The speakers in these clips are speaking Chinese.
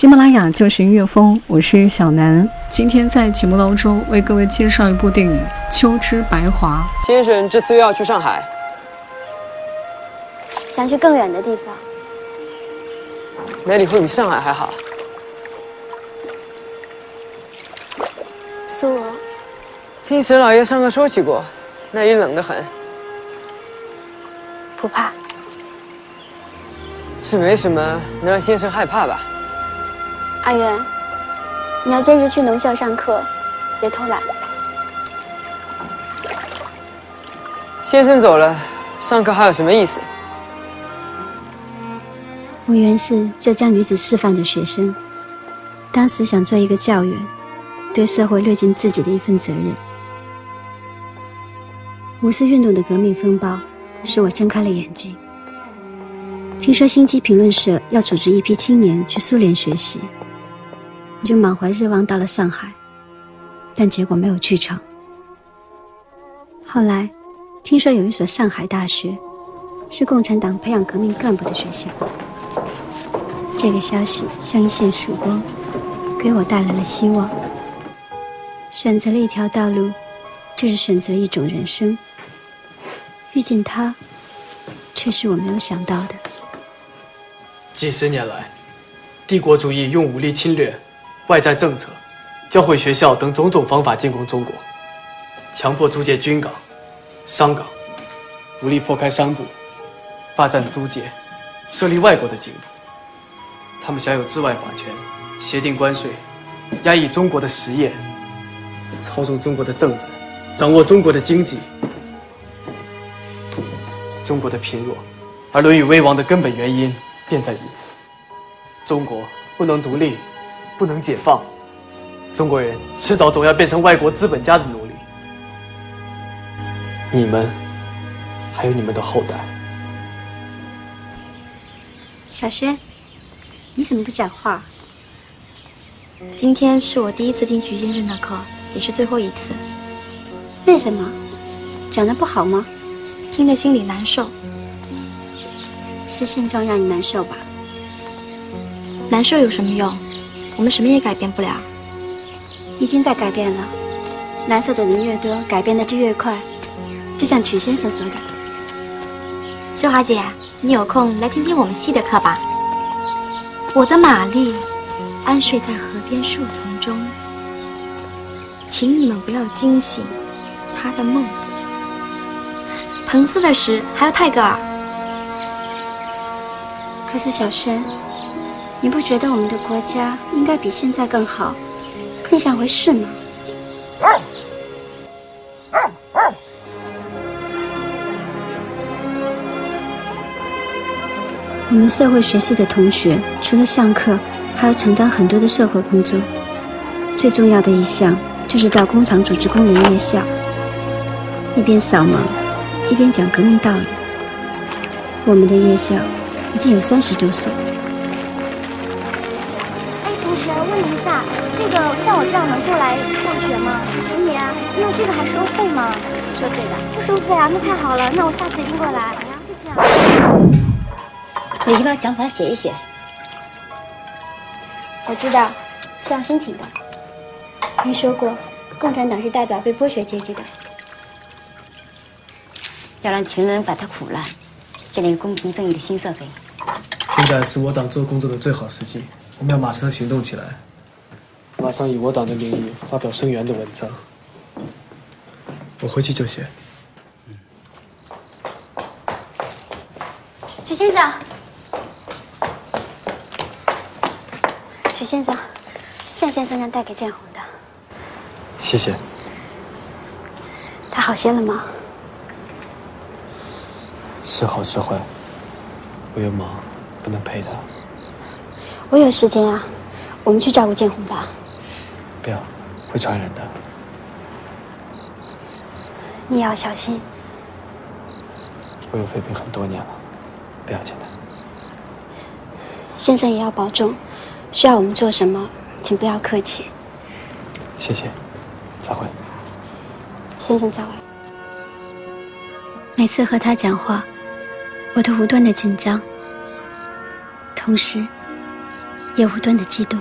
喜马拉雅就是音乐风，我是小南。今天在节目当中为各位介绍一部电影《秋之白华》。先生这次又要去上海，想去更远的地方。哪里会比上海还好？苏俄，听沈老爷上课说起过，那里冷得很。不怕，是没什么能让先生害怕吧？阿元，你要坚持去农校上课，别偷懒。先生走了，上课还有什么意思？我原是浙江女子师范的学生，当时想做一个教员，对社会略尽自己的一份责任。五四运动的革命风暴使我睁开了眼睛。听说星际评论社要组织一批青年去苏联学习，我我就满怀热望到了上海，但结果没有去成。后来，听说有一所上海大学，是共产党培养革命干部的学校。这个消息像一线曙光，给我带来了希望。选择了一条道路，就是选择一种人生。遇见他，却是我没有想到的。几十年来，帝国主义用武力侵略、外在政策、教会学校等种种方法进攻中国，强迫租界军港、商港，武力破开商埠，霸占租界，设立外国的警。他们享有治外法权，协定关税，压抑中国的实业，操纵中国的政治，掌握中国的经济。中国的贫弱，而沦于危亡的根本原因便在于此。中国不能独立，不能解放，中国人迟早总要变成外国资本家的奴隶。你们，还有你们的后代。小轩。你怎么不讲话？今天是我第一次听徐先生的课，也是最后一次。为什么？讲的不好吗？听得心里难受。是现状让你难受吧？难受有什么用？我们什么也改变不了。已经在改变了。难受的人越多，改变的就越快。就像曲先生说的。秀华姐，你有空来听听我们系的课吧。我的玛丽安睡在河边树丛中，请你们不要惊醒她的梦。彭斯的诗还有泰戈尔。可是小轩，你不觉得我们的国家应该比现在更好，更像回事吗？我们社会学系的同学，除了上课，还要承担很多的社会工作。最重要的一项就是到工厂组织工人夜校，一边扫盲，一边讲革命道理。我们的夜校已经有三十多所。这个像我这样能过来上学吗？可以啊。那这个还收费吗？收费的。不收费啊，那太好了。那我下次一定过来。谢谢啊。你把想法写一写。我知道，是要申请的。你说过，共产党是代表被剥削阶级的，要让穷人把他苦难，建立公平正义的新社会。现在是我党做工作的最好时机，我们要马上行动起来，马上以我党的名义发表声援的文章。我回去就写。曲先生。曲先生，夏先生让带给建红的。谢谢。他好些了吗？是好是坏，我有忙，不能陪他。我有时间啊，我们去照顾建红吧。不要，会传染的。你要小心。我有肺病很多年了，不要紧的。先生也要保重，需要我们做什么，请不要客气。谢谢，再会。先生再会。每次和他讲话，我都无端的紧张，同时也无端的激动。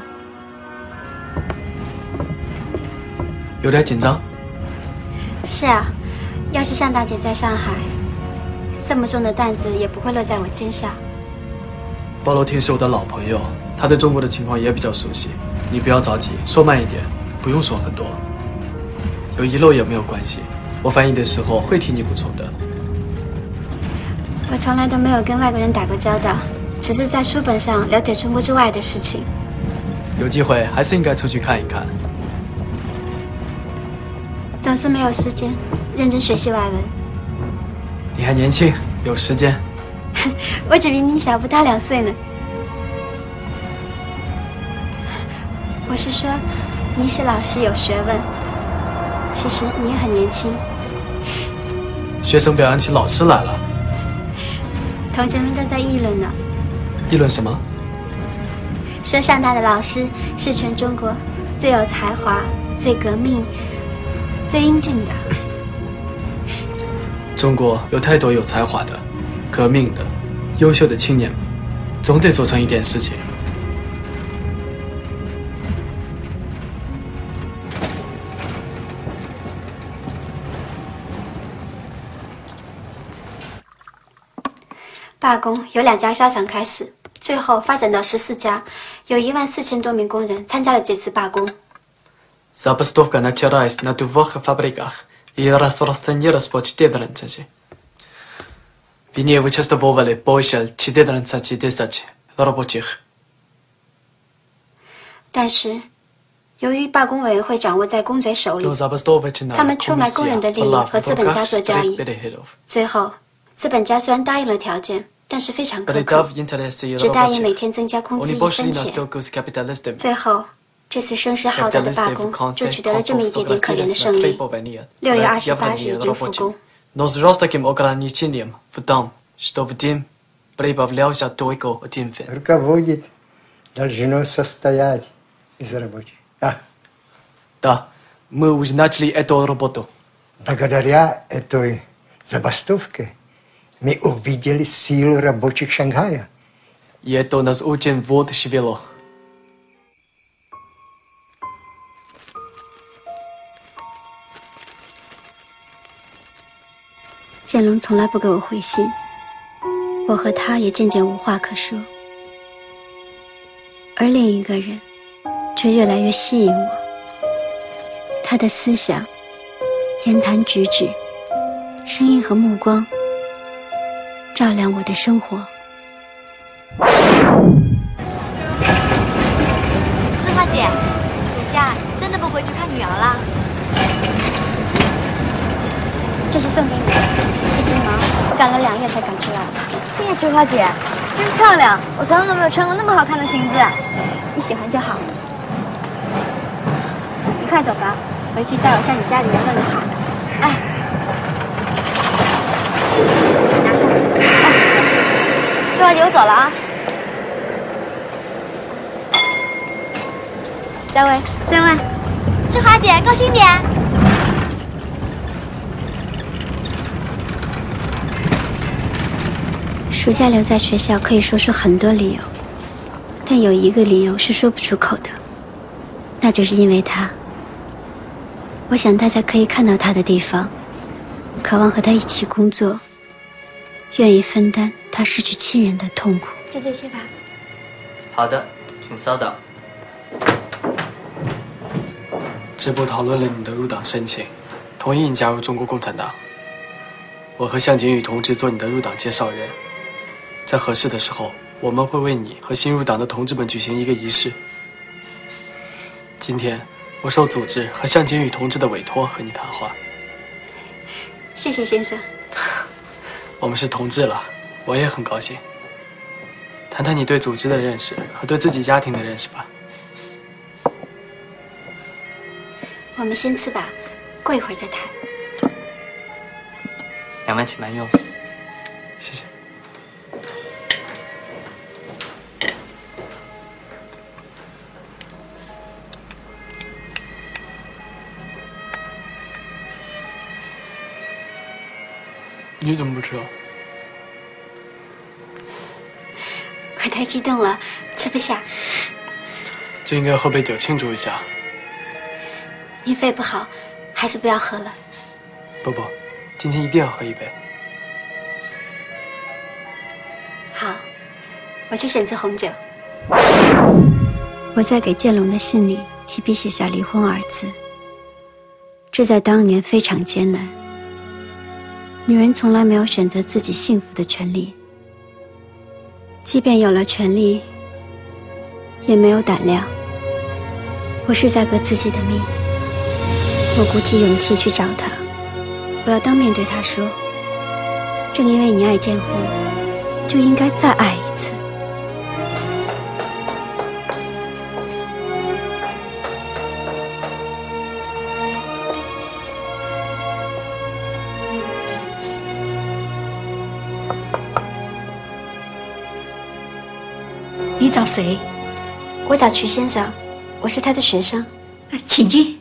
有点紧张。是啊，要是向大姐在上海，这么重的担子也不会落在我肩上。包罗天是我的老朋友，他对中国的情况也比较熟悉。你不要着急，说慢一点，不用说很多，有遗漏也没有关系。我翻译的时候会替你补充的。我从来都没有跟外国人打过交道，只是在书本上了解中国之外的事情。有机会还是应该出去看一看。总是没有时间认真学习外文。你还年轻，有时间。我只比你小不到两岁呢。我是说，你是老师有学问，其实你也很年轻。学生表扬起老师来了，同学们都在议论呢。议论什么？说上大的老师是全中国最有才华、最革命、最英俊的。中国有太多有才华的、革命的、优秀的青年，总得做成一点事情。罢工由两家纱厂开始，最后发展到十四家，有一万四千多名工人参加了这次罢工。Забастовка началась на двух фабриках и распространилась по 14. В ней участвовали больше 14 тысяч рабочих. 但是，由于罢工委员会掌握在公贼手里 До，забастовочная 他们出卖工人的利益 была 和 в 资本家 руках 做交易。 стройпеределов. 最后，资本家虽然答应了条件，但是非常苛 Передав 刻， интересы 只答应每 рабочих. 天增加工资 Они 一 пошли 分 на 钱。 сделку с капиталистами. 最后， 这次声势浩大的罢 Капиталисты 工 в конце 就取得了这么一 концов 点点可怜的 согласились 胜 на 利。 требования 6月 проект 28日 явления 已经复 рабочих. 工。 Но с жестким ограничением в том, что в день прибавлялся только один фен. руководит должно состоять из рабочих. А Да, мы уже начали эту работу. благодаря этой забастовке мы увидели силу рабочих Шанхая. И это нас очень воодушевило. 建龙从来不给我回信，我和他也渐渐无话可说，而另一个人却越来越吸引我。他的思想、言谈举止、声音和目光，照亮我的生活。曾花姐，暑假真的不回去看女儿了？这是送给你的，一只毛，我赶了两夜才赶出来。谢谢菊花姐，真漂亮！我从来都没有穿过那么好看的裙子。你喜欢就好。你快走吧，回去带我向你家里人问个好。哎，拿下。菊花姐，我走了啊。再会，再会。菊花姐，高兴点。暑假留在学校可以说出很多理由，但有一个理由是说不出口的，那就是因为他。我想待在可以看到他的地方，渴望和他一起工作，愿意分担他失去亲人的痛苦。就这些吧。好的，请稍等。支部讨论了你的入党申请，同意你加入中国共产党。我和向景宇同志做你的入党介绍人，在合适的时候，我们会为你和新入党的同志们举行一个仪式。今天，我受组织和向景宇同志的委托和你谈话。谢谢先生。我们是同志了，我也很高兴。谈谈你对组织的认识和对自己家庭的认识吧。我们先吃吧，过一会儿再谈。两位请慢用。谢谢。你怎么不吃啊？我太激动了，吃不下。就应该喝杯酒庆祝一下。你肺不好，还是不要喝了。不不，今天一定要喝一杯。好，我去选择红酒。我在给建龙的信里提笔写下“离婚”二字，这在当年非常艰难。女人从来没有选择自己幸福的权利，即便有了权利，也没有胆量。我是在革自己的命。我鼓起勇气去找他，我要当面对他说：正因为你爱建红，就应该再爱一次。谁？我找曲先生，我是他的学生。请进。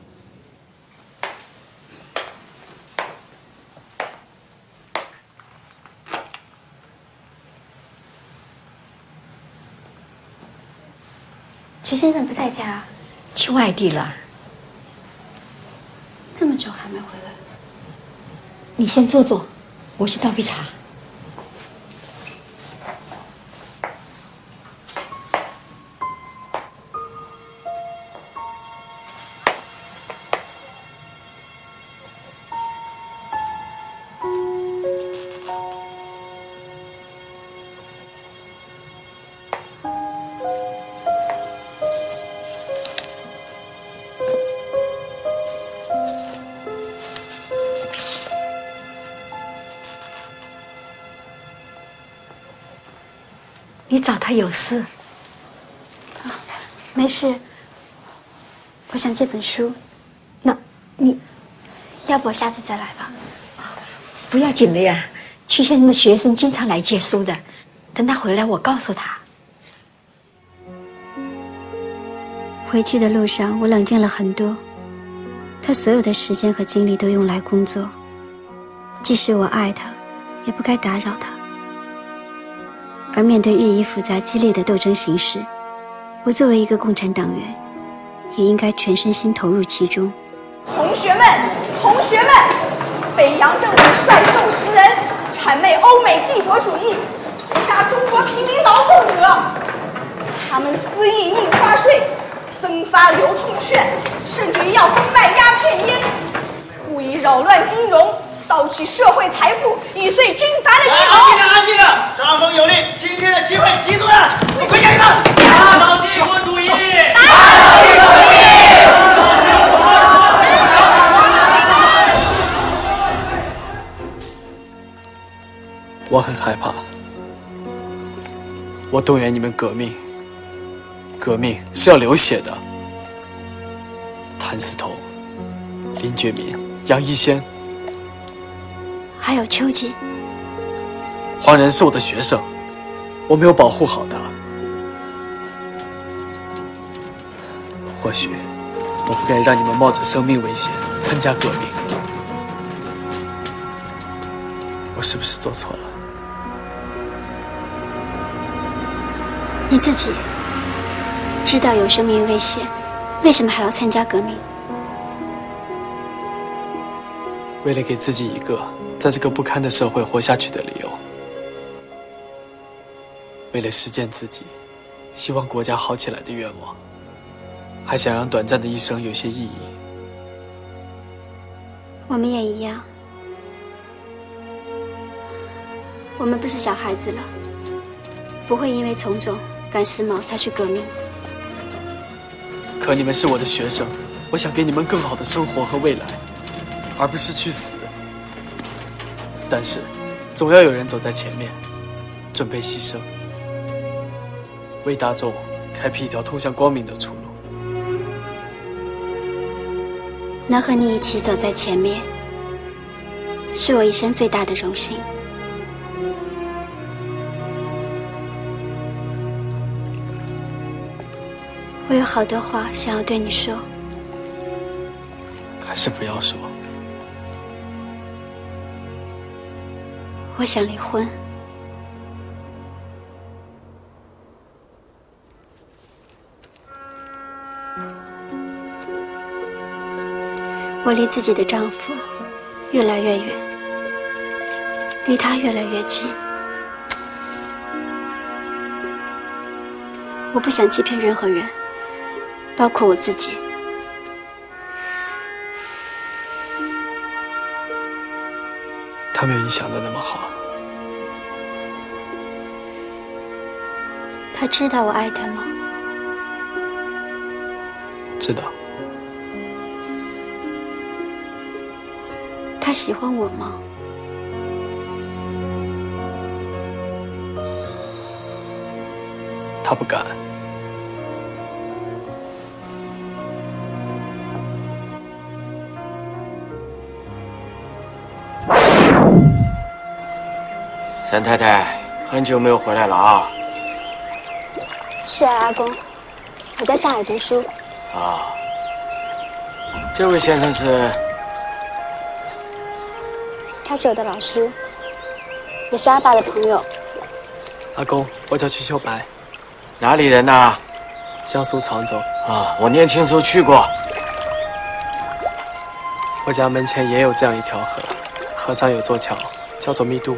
曲先生不在家，去外地了。这么久还没回来。你先坐坐，我去倒杯茶。他有事？没事。我想借本书。那，你，要不我下次再来吧？不要紧的呀，曲先生的学生经常来借书的。等他回来，我告诉他。回去的路上，我冷静了很多。他所有的时间和精力都用来工作，即使我爱他，也不该打扰他。而面对日益复杂激烈的斗争形势，我作为一个共产党员，也应该全身心投入其中。同学们，同学们，北洋政府率兽食人，谄媚欧美帝国主义，屠杀中国平民劳动者。他们肆意印花税，分发流通券，甚至于要贩卖鸦片烟，故意扰乱金融。盗取社会财富，以遂军阀的阴谋。安静安静张峰有令，今天的机会极多了，你回家去吧。打倒帝国主义！打倒帝国主义！我很害怕，我动员你们革命，革命是要流血的。谭嗣同、林觉民、杨一先。还有秋瑾，黄仁是我的学生，我没有保护好他。或许我不该让你们冒着生命危险参加革命。我是不是做错了？你自己知道有生命危险，为什么还要参加革命？为了给自己一个。在这个不堪的社会活下去的理由，为了实践自己希望国家好起来的愿望，还想让短暂的一生有些意义。我们也一样，我们不是小孩子了，不会因为从众赶时髦才去革命。可你们是我的学生，我想给你们更好的生活和未来，而不是去死。但是，总要有人走在前面，准备牺牲。为大众开辟一条通向光明的出路。能和你一起走在前面，是我一生最大的荣幸。我有好多话想要对你说，还是不要说。我想离婚。我离自己的丈夫越来越远，离他越来越近。我不想欺骗任何人，包括我自己。他没有你想的那么好。他知道我爱他吗？知道。他喜欢我吗？他不敢。三太太很久没有回来了啊！是啊，阿公，我在上海读书。啊，这位先生是？他是我的老师，也是阿爸的朋友。阿公，我叫瞿秋白，哪里人呐？江苏常州。啊，我年轻时候去过。我家门前也有这样一条河，河上有座桥，叫做密渡。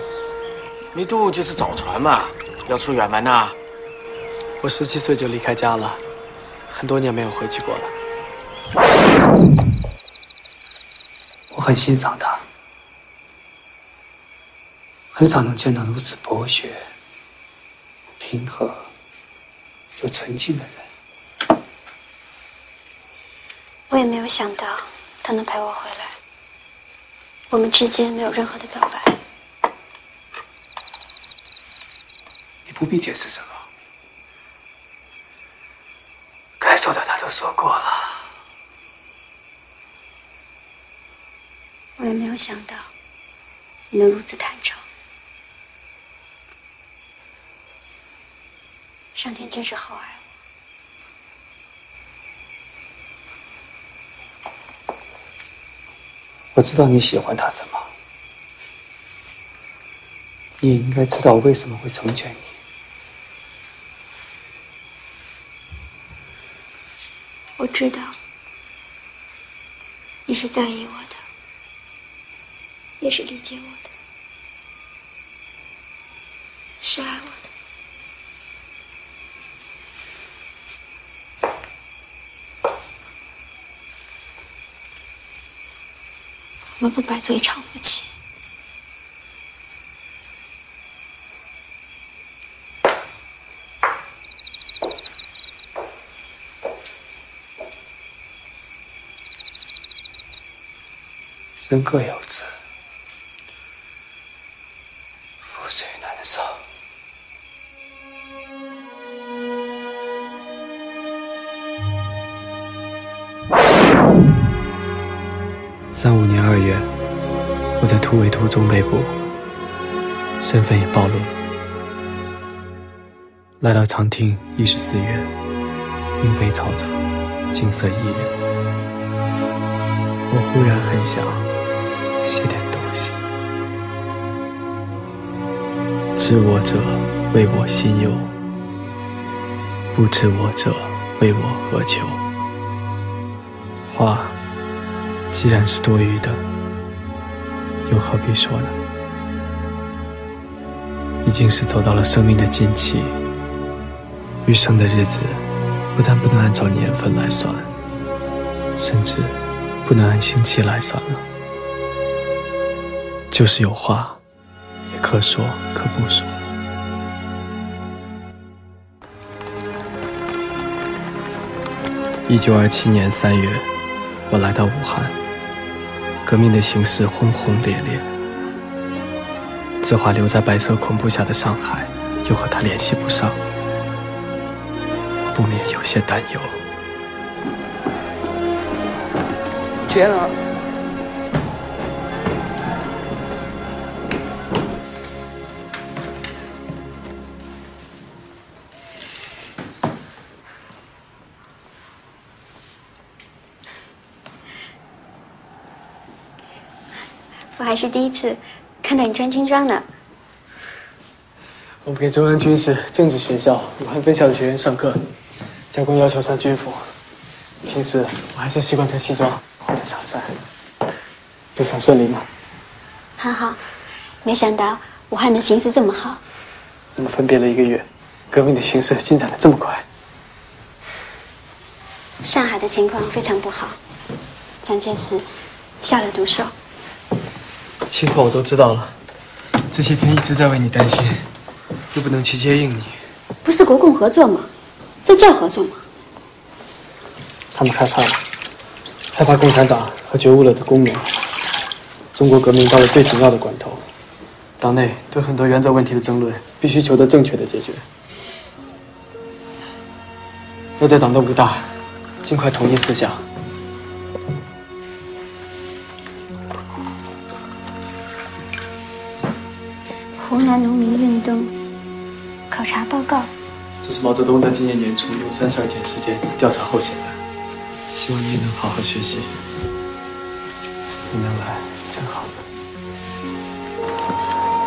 密渡就是早船嘛，要出远门呐。我十七岁就离开家了，很多年没有回去过了。我很欣赏他，很少能见到如此博学、平和又纯净的人。我也没有想到他能陪我回来，我们之间没有任何的表白。不必解释什么，该说的他都说过了。我也没有想到你能如此坦诚，上天真是厚爱我。我知道你喜欢他什么，你也应该知道我为什么会成全你。知道，你是在意我的，也是理解我的，是爱我的。我们不白做一场夫妻。人各有志，覆水难收。三五年二月，我在突围途中被捕，身份也暴露了。来到长汀已是四月，莺飞草长，景色宜人。我忽然很想写点东西。知我者，谓我心忧；不知我者，谓我何求。话既然是多余的，又何必说呢？已经是走到了生命的尽期，余生的日子不但不能按照年份来算，甚至不能按星期来算了。就是有话，也可说可不说。一九二七年三月，我来到武汉。革命的形势轰轰烈烈，志华留在白色恐怖下的上海，又和他联系不上。我不免有些担忧。天啊！是第一次看到你穿军装呢。我们给中央军事政治学校武汉分校的学员上课，教官要求穿军服。平时我还是习惯穿西装或者长衫。路上顺利吗？很好，没想到武汉的形势这么好。我们分别了一个月，革命的形势进展的这么快。上海的情况非常不好，蒋介石下了毒手。情况我都知道了，这些天一直在为你担心，又不能去接应你。不是国共合作吗？这叫合作吗？他们害怕了，害怕共产党和觉悟了的工人。中国革命到了最紧要的关头，党内对很多原则问题的争论必须求得正确的解决。要在党的五大尽快统一思想。湖南农民运动考察报告，这是毛泽东在今年年初用三十二天时间调查后写的。希望你也能好好学习。你能来真好。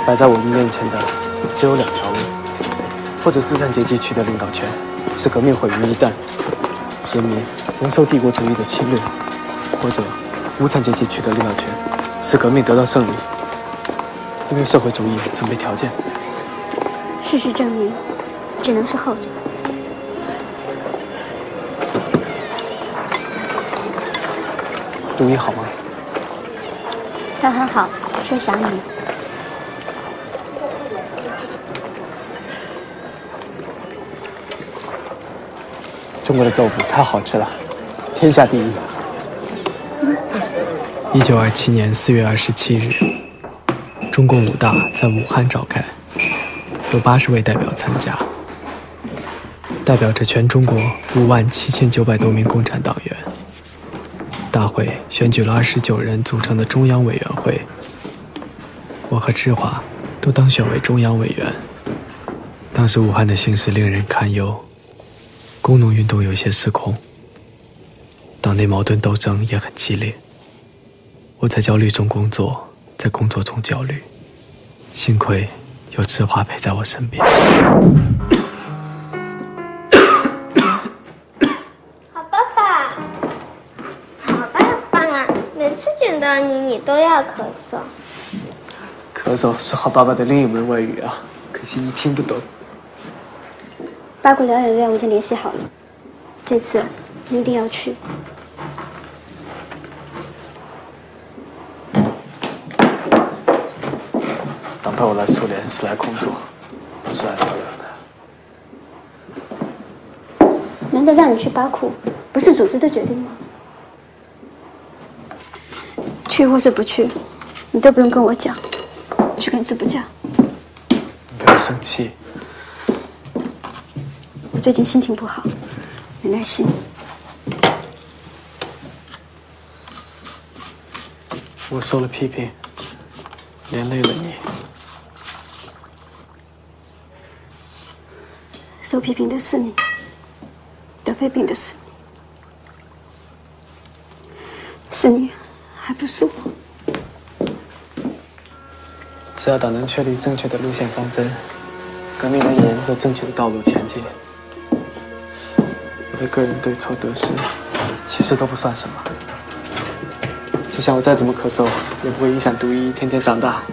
摆在我们面前的只有两条路：或者资产阶级取得领导权，使革命毁于一旦，人民仍受帝国主义的侵略；或者无产阶级取得领导权，使革命得到胜利。因为社会主义准备条件。事实证明，只能是后者。杜一好吗？他很好，说想你。中国的豆腐太好吃了，天下第一。一九二七年四月二十七日，中共五大在武汉召开，有八十位代表参加，代表着全中国五万七千九百多名共产党员。大会选举了二十九人组成的中央委员会，我和志华都当选为中央委员。当时武汉的形势令人堪忧，工农运动有些失控，党内矛盾斗争也很激烈。我在焦虑中工作，在工作中焦虑，幸亏有志华陪在我身边爸爸爸爸每次。见到你，你都要咳嗽。咳嗽是好爸爸的另一门外语啊，可惜你听不懂。八股疗养院我已经联系好了，这次你一定要去。我来苏联是来工作，不是来疗养的。难道让你去巴库，不是组织的决定吗？去或是不去，你都不用跟我讲，去跟字部讲。你不要生气。我最近心情不好，没耐心。我受了批评，连累了你。受批评的是你，得肺病的是你，是你。还不是我。只要党能确立正确的路线方针，革命能沿着正确的道路前进，我的个人对错得失，其实都不算什么。就像我再怎么咳嗽，也不会影响独一天天长大。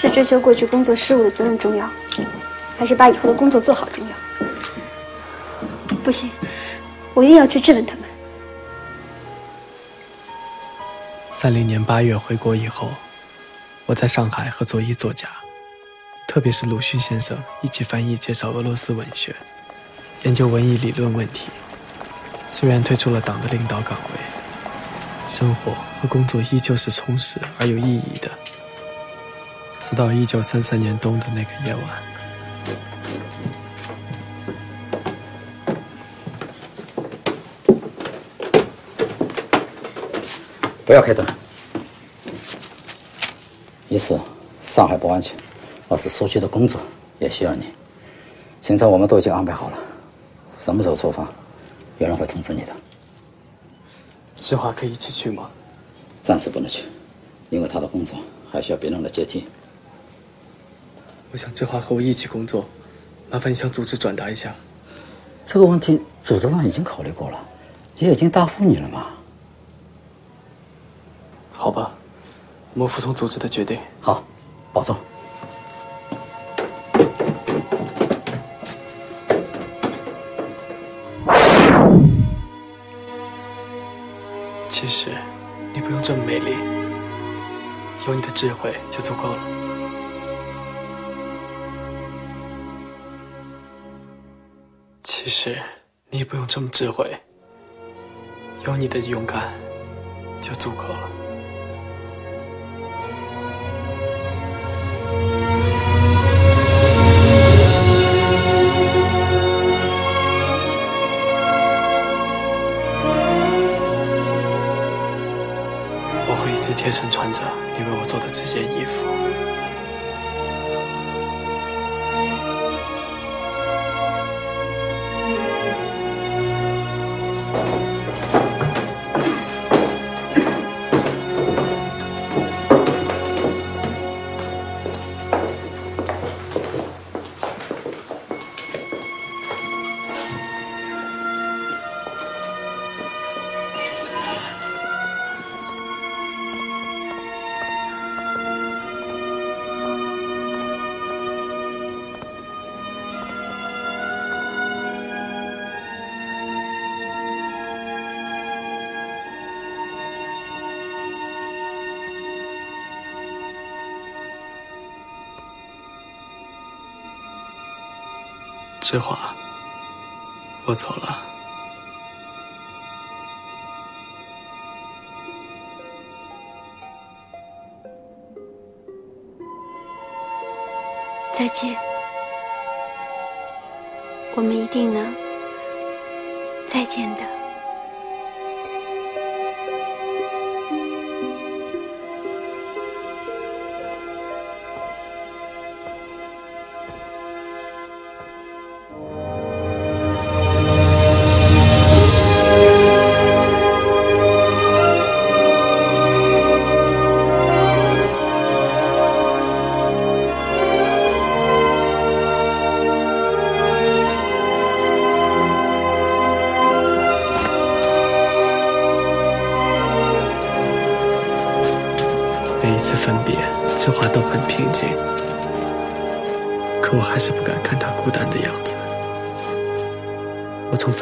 是追求过去工作失误的责任重要，还是把以后的工作做好重要？不行，我一定要去质问他们。三零年八月回国以后，我在上海和左一作家，特别是鲁迅先生一起翻译介绍俄罗斯文学，研究文艺理论问题。虽然退出了党的领导岗位，生活和工作依旧是充实而有意义的。直到一九三三年冬的那个夜晚。不要开灯。一是上海不安全，二是苏区的工作也需要你。行程我们都已经安排好了，什么时候出发，有人会通知你的。志华可以一起去吗？暂时不能去，因为他的工作还需要别人来接替。我想志华和我一起工作，麻烦你向组织转达一下。这个问题组织上已经考虑过了，也已经答复你了嘛。好吧，我们服从组织的决定。好，保重。其实，你不用这么美丽，有你的智慧就足够了。其实，你也不用这么智慧，有你的勇敢就足够了。我会一直贴身穿着你为我做的这件衣服。志华，我走了。再见，我们一定能再见的。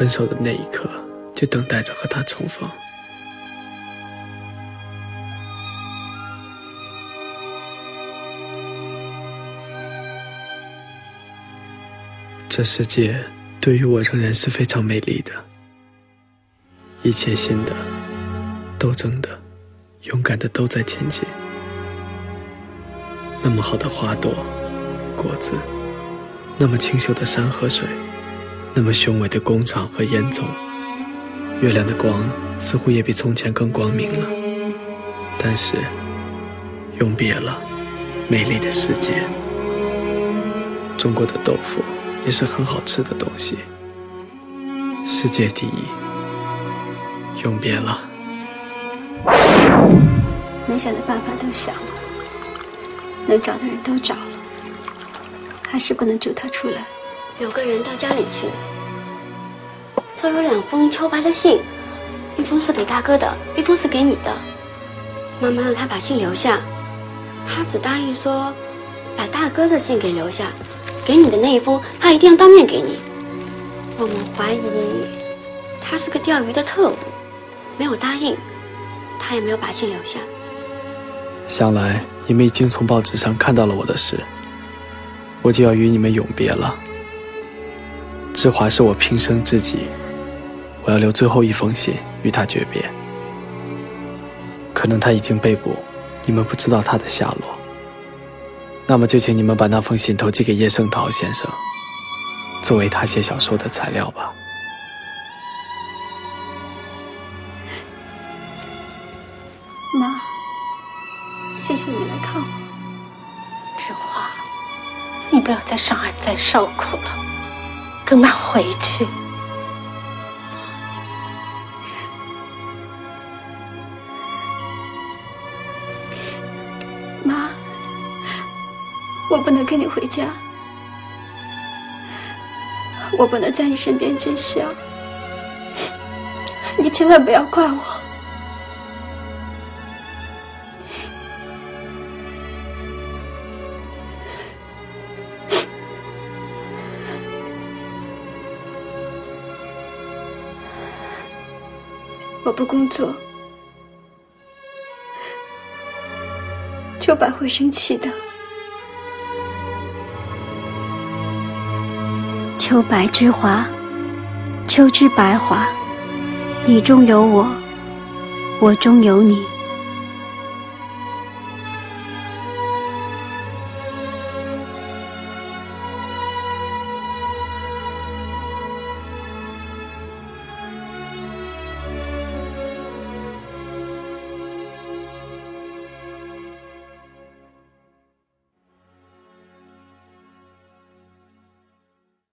分手的那一刻就等待着和他重逢。这世界对于我仍然是非常美丽的，一切新的、斗争的、勇敢的都在前进。那么好的花朵、果子，那么清秀的山河水，那么雄伟的工厂和烟囱，月亮的光似乎也比从前更光明了。但是，永别了，美丽的世界。中国的豆腐也是很好吃的东西。世界第一，永别了。能想的办法都想了，能找的人都找了，还是不能救他出来。有个人到家里去，说有两封秋白的信，一封是给大哥的，一封是给你的。妈妈让他把信留下，他只答应说把大哥的信给留下，给你的那一封他一定要当面给你。我们怀疑他是个钓鱼的特务，没有答应，他也没有把信留下。想来你们已经从报纸上看到了我的事，我就要与你们永别了。志华是我平生知己，我要留最后一封信与他诀别。可能他已经被捕，你们不知道他的下落。那么就请你们把那封信投寄给叶圣陶先生，作为他写小说的材料吧。妈谢谢你来看我。志华，你不要在上海再受苦了，跟妈回去。妈，我不能跟你回家，我不能在你身边尽孝，你千万不要怪我。我不工作，秋白会生气的。秋白之华，秋之白华，你中有我，我中有你。